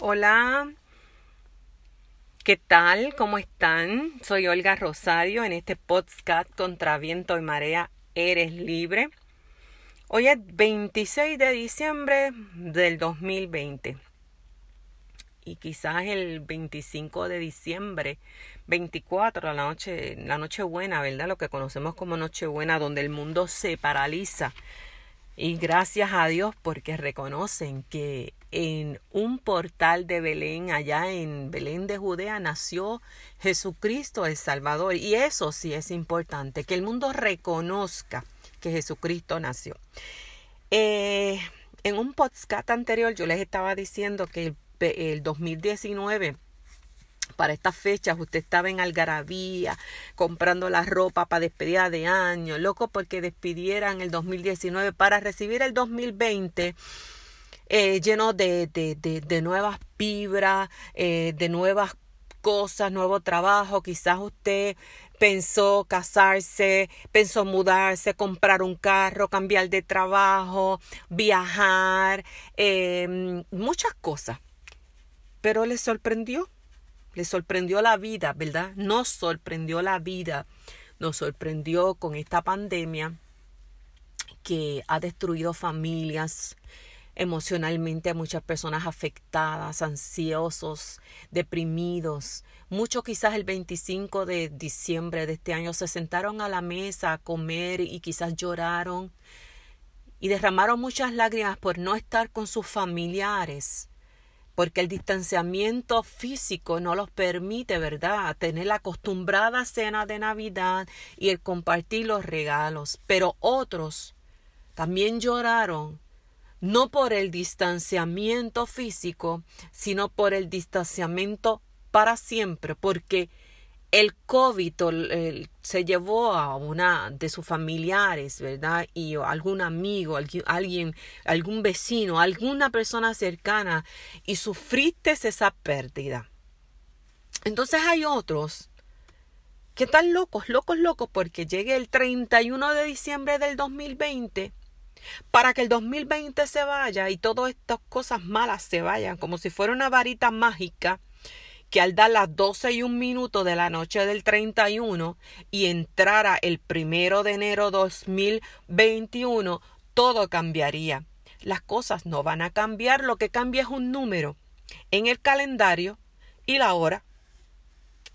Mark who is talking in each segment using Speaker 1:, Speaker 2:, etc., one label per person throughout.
Speaker 1: Hola, ¿qué tal? ¿Cómo están? Soy Olga Rosario en este podcast Contra Viento y Marea Eres Libre. Hoy es 26 de diciembre del 2020 y quizás el 25 de diciembre, 24, la noche, la noche buena, ¿verdad? Lo que conocemos como Nochebuena, donde el mundo se paraliza. Y gracias a Dios porque reconocen que en un portal de Belén, allá en Belén de Judea, nació Jesucristo el Salvador. Y eso sí es importante, que el mundo reconozca que Jesucristo nació. Eh, en un podcast anterior yo les estaba diciendo que el, el 2019 para estas fechas usted estaba en algarabía comprando la ropa para despedida de año, loco porque despidieran el 2019 para recibir el 2020 eh, lleno de, de, de, nuevas vibras, eh, de nuevas cosas, nuevo trabajo. Quizás usted pensó casarse, pensó mudarse, comprar un carro, cambiar de trabajo, viajar, eh, muchas cosas. Pero le sorprendió, le sorprendió la vida, ¿verdad? Nos sorprendió la vida, nos sorprendió con esta pandemia que ha destruido familias, emocionalmente a muchas personas afectadas, ansiosos, deprimidos. Muchos quizás el 25 de diciembre de este año se sentaron a la mesa a comer y quizás lloraron y derramaron muchas lágrimas por no estar con sus familiares, porque el distanciamiento físico no los permite, ¿verdad?, tener la acostumbrada cena de Navidad y el compartir los regalos. Pero otros también lloraron no por el distanciamiento físico, sino por el distanciamiento para siempre, porque el COVID se llevó a una de sus familiares, ¿verdad? Y algún amigo, alguien, algún vecino, alguna persona cercana, y sufriste esa pérdida. Entonces hay otros que están locos, locos, locos, porque llegue el 31 de diciembre del 2020 para que el 2020 se vaya y todas estas cosas malas se vayan, como si fuera una varita mágica que al dar las 12 y un minuto de la noche del 31 y entrara el primero de enero 2021, todo cambiaría. Las cosas no van a cambiar, lo que cambia es un número en el calendario y la hora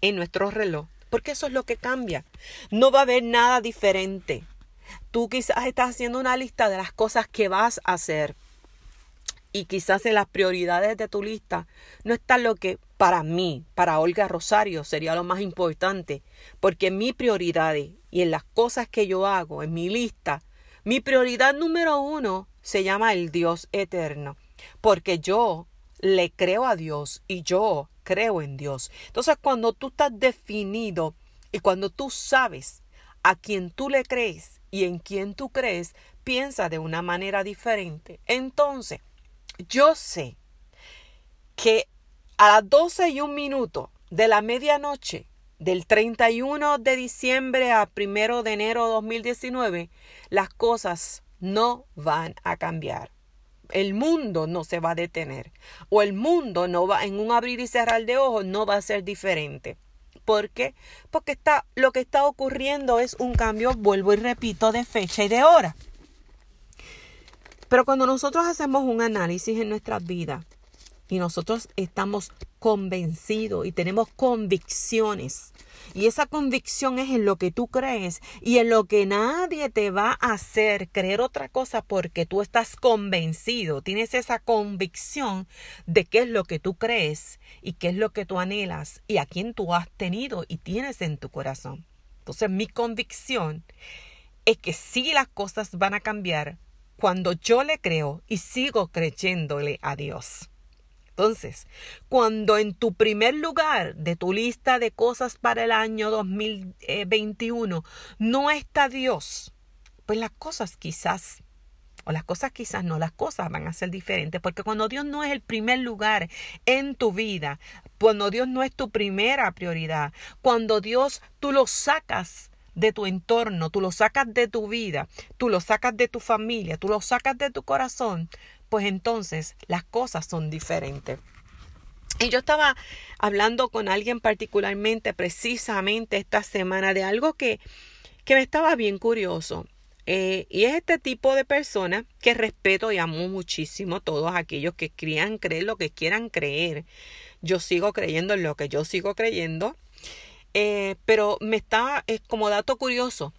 Speaker 1: en nuestro reloj, porque eso es lo que cambia. No va a haber nada diferente. Tú quizás estás haciendo una lista de las cosas que vas a hacer. Y quizás en las prioridades de tu lista no está lo que para mí, para Olga Rosario, sería lo más importante. Porque mi prioridad y en las cosas que yo hago, en mi lista, mi prioridad número uno se llama el Dios eterno. Porque yo le creo a Dios y yo creo en Dios. Entonces cuando tú estás definido y cuando tú sabes a quien tú le crees y en quien tú crees, piensa de una manera diferente. Entonces, yo sé que a las 12 y un minuto de la medianoche del 31 de diciembre a 1 de enero de 2019, las cosas no van a cambiar. El mundo no se va a detener. O el mundo no va, en un abrir y cerrar de ojos, no va a ser diferente. ¿Por qué? Porque está, lo que está ocurriendo es un cambio, vuelvo y repito, de fecha y de hora. Pero cuando nosotros hacemos un análisis en nuestras vidas y nosotros estamos convencidos y tenemos convicciones y esa convicción es en lo que tú crees y en lo que nadie te va a hacer creer otra cosa porque tú estás convencido, tienes esa convicción de qué es lo que tú crees y qué es lo que tú anhelas y a quién tú has tenido y tienes en tu corazón. Entonces mi convicción es que sí las cosas van a cambiar cuando yo le creo y sigo creyéndole a Dios. Entonces, cuando en tu primer lugar de tu lista de cosas para el año 2021 no está Dios, pues las cosas quizás, o las cosas quizás no, las cosas van a ser diferentes, porque cuando Dios no es el primer lugar en tu vida, cuando Dios no es tu primera prioridad, cuando Dios tú lo sacas de tu entorno, tú lo sacas de tu vida, tú lo sacas de tu familia, tú lo sacas de tu corazón, pues entonces las cosas son diferentes. Y yo estaba hablando con alguien particularmente, precisamente esta semana, de algo que, que me estaba bien curioso. Eh, y es este tipo de persona que respeto y amo muchísimo todos aquellos que quieran creer lo que quieran creer. Yo sigo creyendo en lo que yo sigo creyendo. Eh, pero me está, es como dato curioso,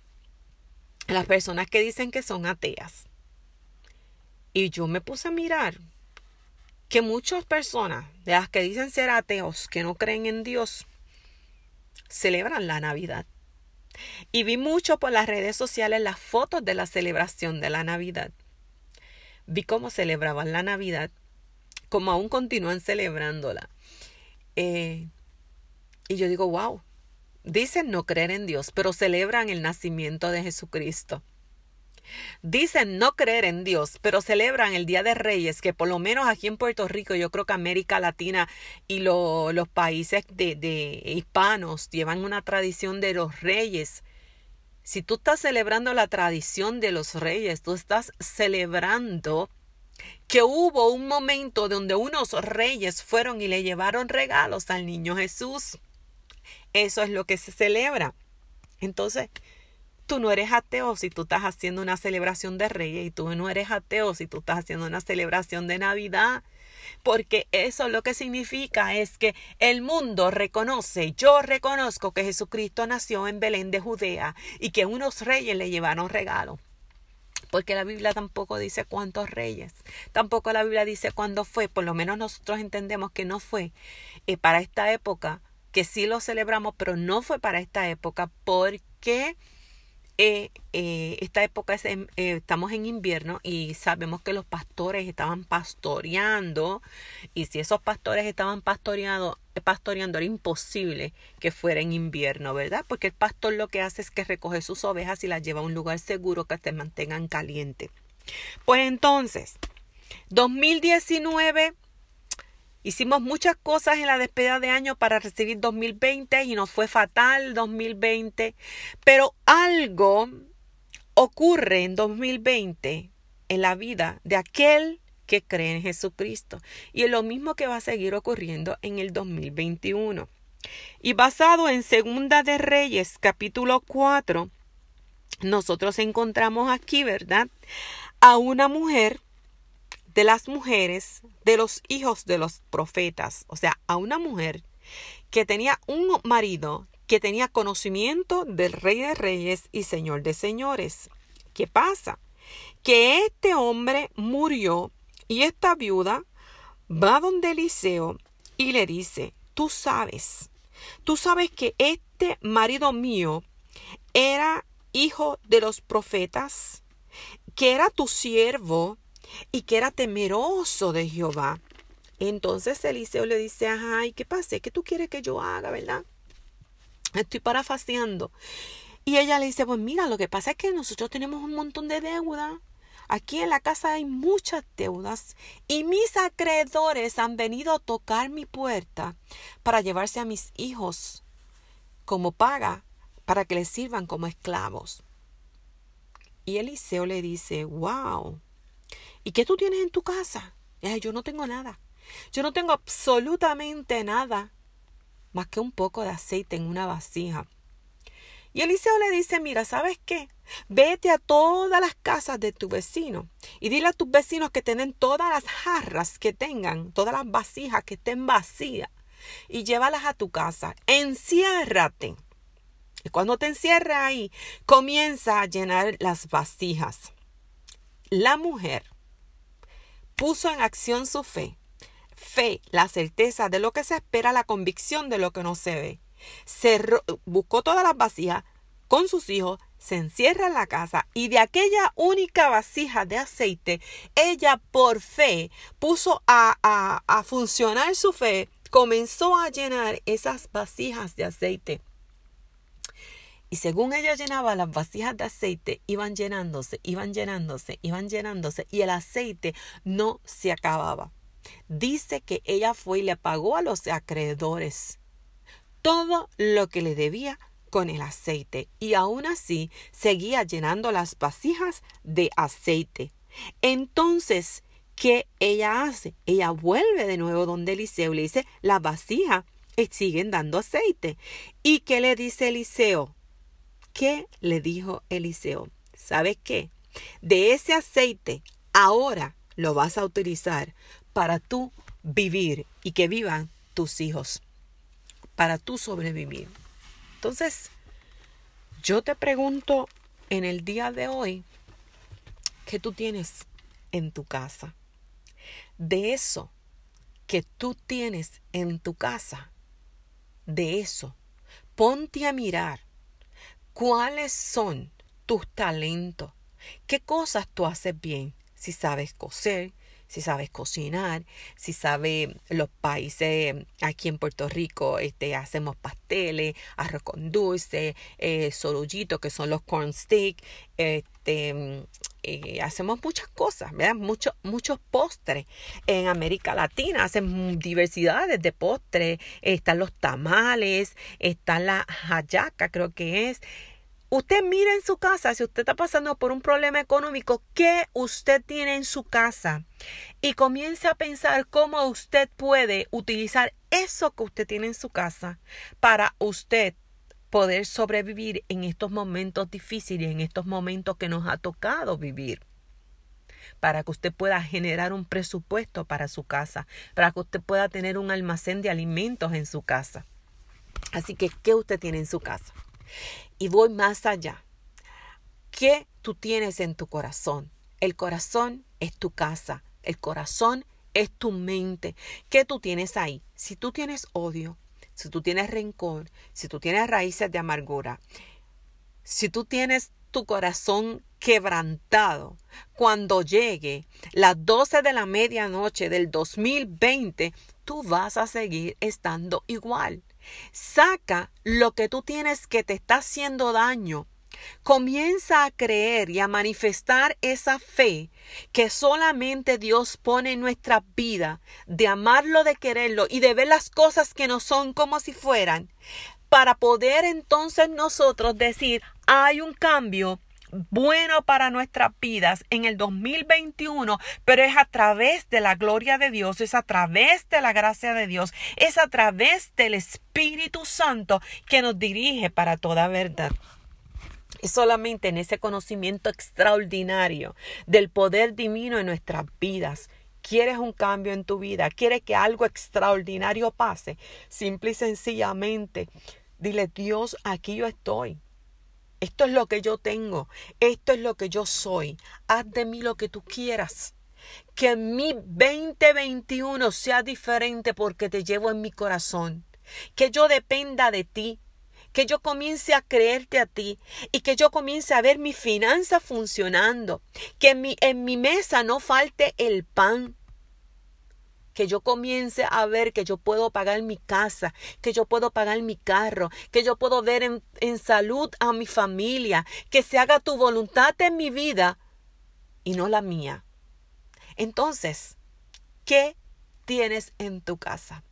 Speaker 1: las personas que dicen que son ateas. Y yo me puse a mirar que muchas personas de las que dicen ser ateos, que no creen en Dios, celebran la Navidad. Y vi mucho por las redes sociales las fotos de la celebración de la Navidad. Vi cómo celebraban la Navidad, como aún continúan celebrándola. Eh, y yo digo, wow, dicen no creer en Dios, pero celebran el nacimiento de Jesucristo. Dicen no creer en Dios, pero celebran el Día de Reyes, que por lo menos aquí en Puerto Rico, yo creo que América Latina y los países de, de hispanos llevan una tradición de los reyes. Si tú estás celebrando la tradición de los reyes, tú estás celebrando que hubo un momento donde unos reyes fueron y le llevaron regalos al niño Jesús. Eso es lo que se celebra. Entonces, Tú no eres ateo si tú estás haciendo una celebración de Reyes y tú no eres ateo si tú estás haciendo una celebración de Navidad. Porque eso lo que significa es que el mundo reconoce, yo reconozco que Jesucristo nació en Belén de Judea y que unos reyes le llevaron regalos. Porque la Biblia tampoco dice cuántos reyes, tampoco la Biblia dice cuándo fue, por lo menos nosotros entendemos que no fue eh, para esta época, que sí lo celebramos, pero no fue para esta época porque eh, eh, esta época es eh, estamos en invierno y sabemos que los pastores estaban pastoreando y si esos pastores estaban pastoreando, pastoreando era imposible que fuera en invierno, ¿verdad? Porque el pastor lo que hace es que recoge sus ovejas y las lleva a un lugar seguro que se mantengan calientes. Pues entonces, 2019 Hicimos muchas cosas en la despedida de año para recibir 2020 y nos fue fatal 2020, pero algo ocurre en 2020 en la vida de aquel que cree en Jesucristo y es lo mismo que va a seguir ocurriendo en el 2021. Y basado en Segunda de Reyes capítulo 4, nosotros encontramos aquí, ¿verdad? A una mujer de las mujeres de los hijos de los profetas, o sea, a una mujer que tenía un marido que tenía conocimiento del rey de reyes y señor de señores. ¿Qué pasa? Que este hombre murió y esta viuda va donde Eliseo y le dice, tú sabes, tú sabes que este marido mío era hijo de los profetas, que era tu siervo y que era temeroso de Jehová. Entonces Eliseo le dice, ay, ¿qué pasa? ¿Qué tú quieres que yo haga, verdad? Estoy parafaseando. Y ella le dice, pues mira, lo que pasa es que nosotros tenemos un montón de deuda. Aquí en la casa hay muchas deudas y mis acreedores han venido a tocar mi puerta para llevarse a mis hijos como paga para que les sirvan como esclavos. Y Eliseo le dice, wow, ¿Y qué tú tienes en tu casa? yo no tengo nada. Yo no tengo absolutamente nada más que un poco de aceite en una vasija. Y Eliseo le dice, mira, ¿sabes qué? Vete a todas las casas de tu vecino y dile a tus vecinos que tienen todas las jarras que tengan, todas las vasijas que estén vacías y llévalas a tu casa. Enciérrate. Y cuando te encierres ahí, comienza a llenar las vasijas. La mujer puso en acción su fe. Fe, la certeza de lo que se espera, la convicción de lo que no se ve. buscó todas las vasijas con sus hijos, se encierra en la casa y de aquella única vasija de aceite, ella por fe puso a, a, a funcionar su fe, comenzó a llenar esas vasijas de aceite. Y según ella llenaba las vasijas de aceite, iban llenándose, iban llenándose, iban llenándose y el aceite no se acababa. Dice que ella fue y le pagó a los acreedores todo lo que le debía con el aceite y aún así seguía llenando las vasijas de aceite. Entonces, ¿qué ella hace? Ella vuelve de nuevo donde Eliseo le dice, las vasijas siguen dando aceite. ¿Y qué le dice Eliseo? ¿Qué le dijo Eliseo? ¿Sabes qué? De ese aceite ahora lo vas a utilizar para tú vivir y que vivan tus hijos, para tú sobrevivir. Entonces, yo te pregunto en el día de hoy, ¿qué tú tienes en tu casa? De eso que tú tienes en tu casa, de eso, ponte a mirar cuáles son tus talentos, qué cosas tú haces bien, si sabes coser, si sabes cocinar, si sabes los países aquí en Puerto Rico, este, hacemos pasteles, arroz con dulce, eh, que son los corn stick, este, eh, hacemos muchas cosas, ¿verdad? Muchos, muchos postres. En América Latina hacen diversidades de postres, están los tamales, está la hayaca, creo que es. Usted mire en su casa, si usted está pasando por un problema económico, ¿qué usted tiene en su casa? Y comience a pensar cómo usted puede utilizar eso que usted tiene en su casa para usted poder sobrevivir en estos momentos difíciles, en estos momentos que nos ha tocado vivir para que usted pueda generar un presupuesto para su casa, para que usted pueda tener un almacén de alimentos en su casa. Así que, ¿qué usted tiene en su casa? Y voy más allá. ¿Qué tú tienes en tu corazón? El corazón es tu casa. El corazón es tu mente. ¿Qué tú tienes ahí? Si tú tienes odio, si tú tienes rencor, si tú tienes raíces de amargura, si tú tienes tu corazón quebrantado, cuando llegue las 12 de la medianoche del 2020, tú vas a seguir estando igual. Saca lo que tú tienes que te está haciendo daño. Comienza a creer y a manifestar esa fe que solamente Dios pone en nuestra vida, de amarlo, de quererlo y de ver las cosas que no son como si fueran, para poder entonces nosotros decir, hay un cambio bueno para nuestras vidas en el 2021, pero es a través de la gloria de Dios, es a través de la gracia de Dios, es a través del Espíritu Santo que nos dirige para toda verdad. Solamente en ese conocimiento extraordinario del poder divino en nuestras vidas quieres un cambio en tu vida, quieres que algo extraordinario pase, simple y sencillamente, dile Dios, aquí yo estoy. Esto es lo que yo tengo. Esto es lo que yo soy. Haz de mí lo que tú quieras. Que mi 2021 sea diferente porque te llevo en mi corazón. Que yo dependa de ti. Que yo comience a creerte a ti y que yo comience a ver mi finanza funcionando. Que en mi, en mi mesa no falte el pan que yo comience a ver que yo puedo pagar mi casa, que yo puedo pagar mi carro, que yo puedo ver en, en salud a mi familia, que se haga tu voluntad en mi vida y no la mía. Entonces, ¿qué tienes en tu casa?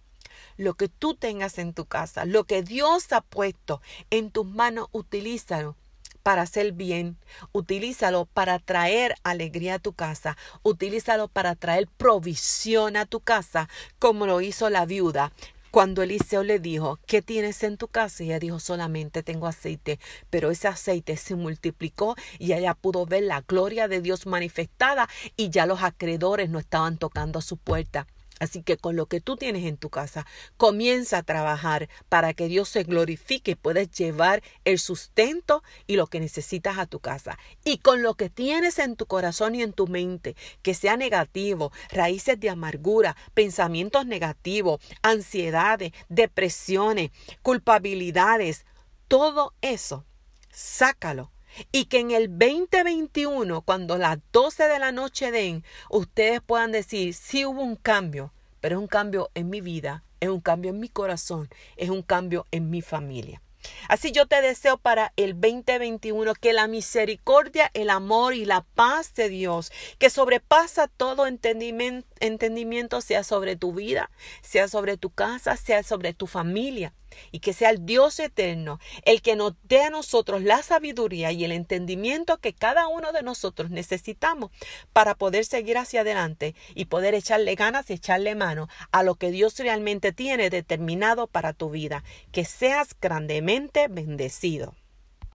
Speaker 1: Lo que tú tengas en tu casa, lo que Dios ha puesto en tus manos, utilízalo para hacer bien, utilízalo para traer alegría a tu casa, utilízalo para traer provisión a tu casa, como lo hizo la viuda. Cuando Eliseo le dijo, ¿qué tienes en tu casa? Y ella dijo, solamente tengo aceite. Pero ese aceite se multiplicó y ella pudo ver la gloria de Dios manifestada y ya los acreedores no estaban tocando a su puerta. Así que con lo que tú tienes en tu casa, comienza a trabajar para que Dios se glorifique y puedas llevar el sustento y lo que necesitas a tu casa. Y con lo que tienes en tu corazón y en tu mente, que sea negativo, raíces de amargura, pensamientos negativos, ansiedades, depresiones, culpabilidades, todo eso, sácalo y que en el 2021, cuando las 12 de la noche den, ustedes puedan decir, sí hubo un cambio, pero es un cambio en mi vida, es un cambio en mi corazón, es un cambio en mi familia. Así yo te deseo para el 2021 que la misericordia, el amor y la paz de Dios, que sobrepasa todo entendimiento, entendimiento sea sobre tu vida, sea sobre tu casa, sea sobre tu familia. Y que sea el Dios eterno el que nos dé a nosotros la sabiduría y el entendimiento que cada uno de nosotros necesitamos para poder seguir hacia adelante y poder echarle ganas y echarle mano a lo que Dios realmente tiene determinado para tu vida. Que seas grandemente bendecido.